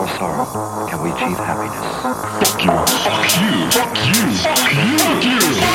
Our sorrow can we achieve happiness. Fuck you. Fuck you. Fuck you. Fuck you. Fuck you.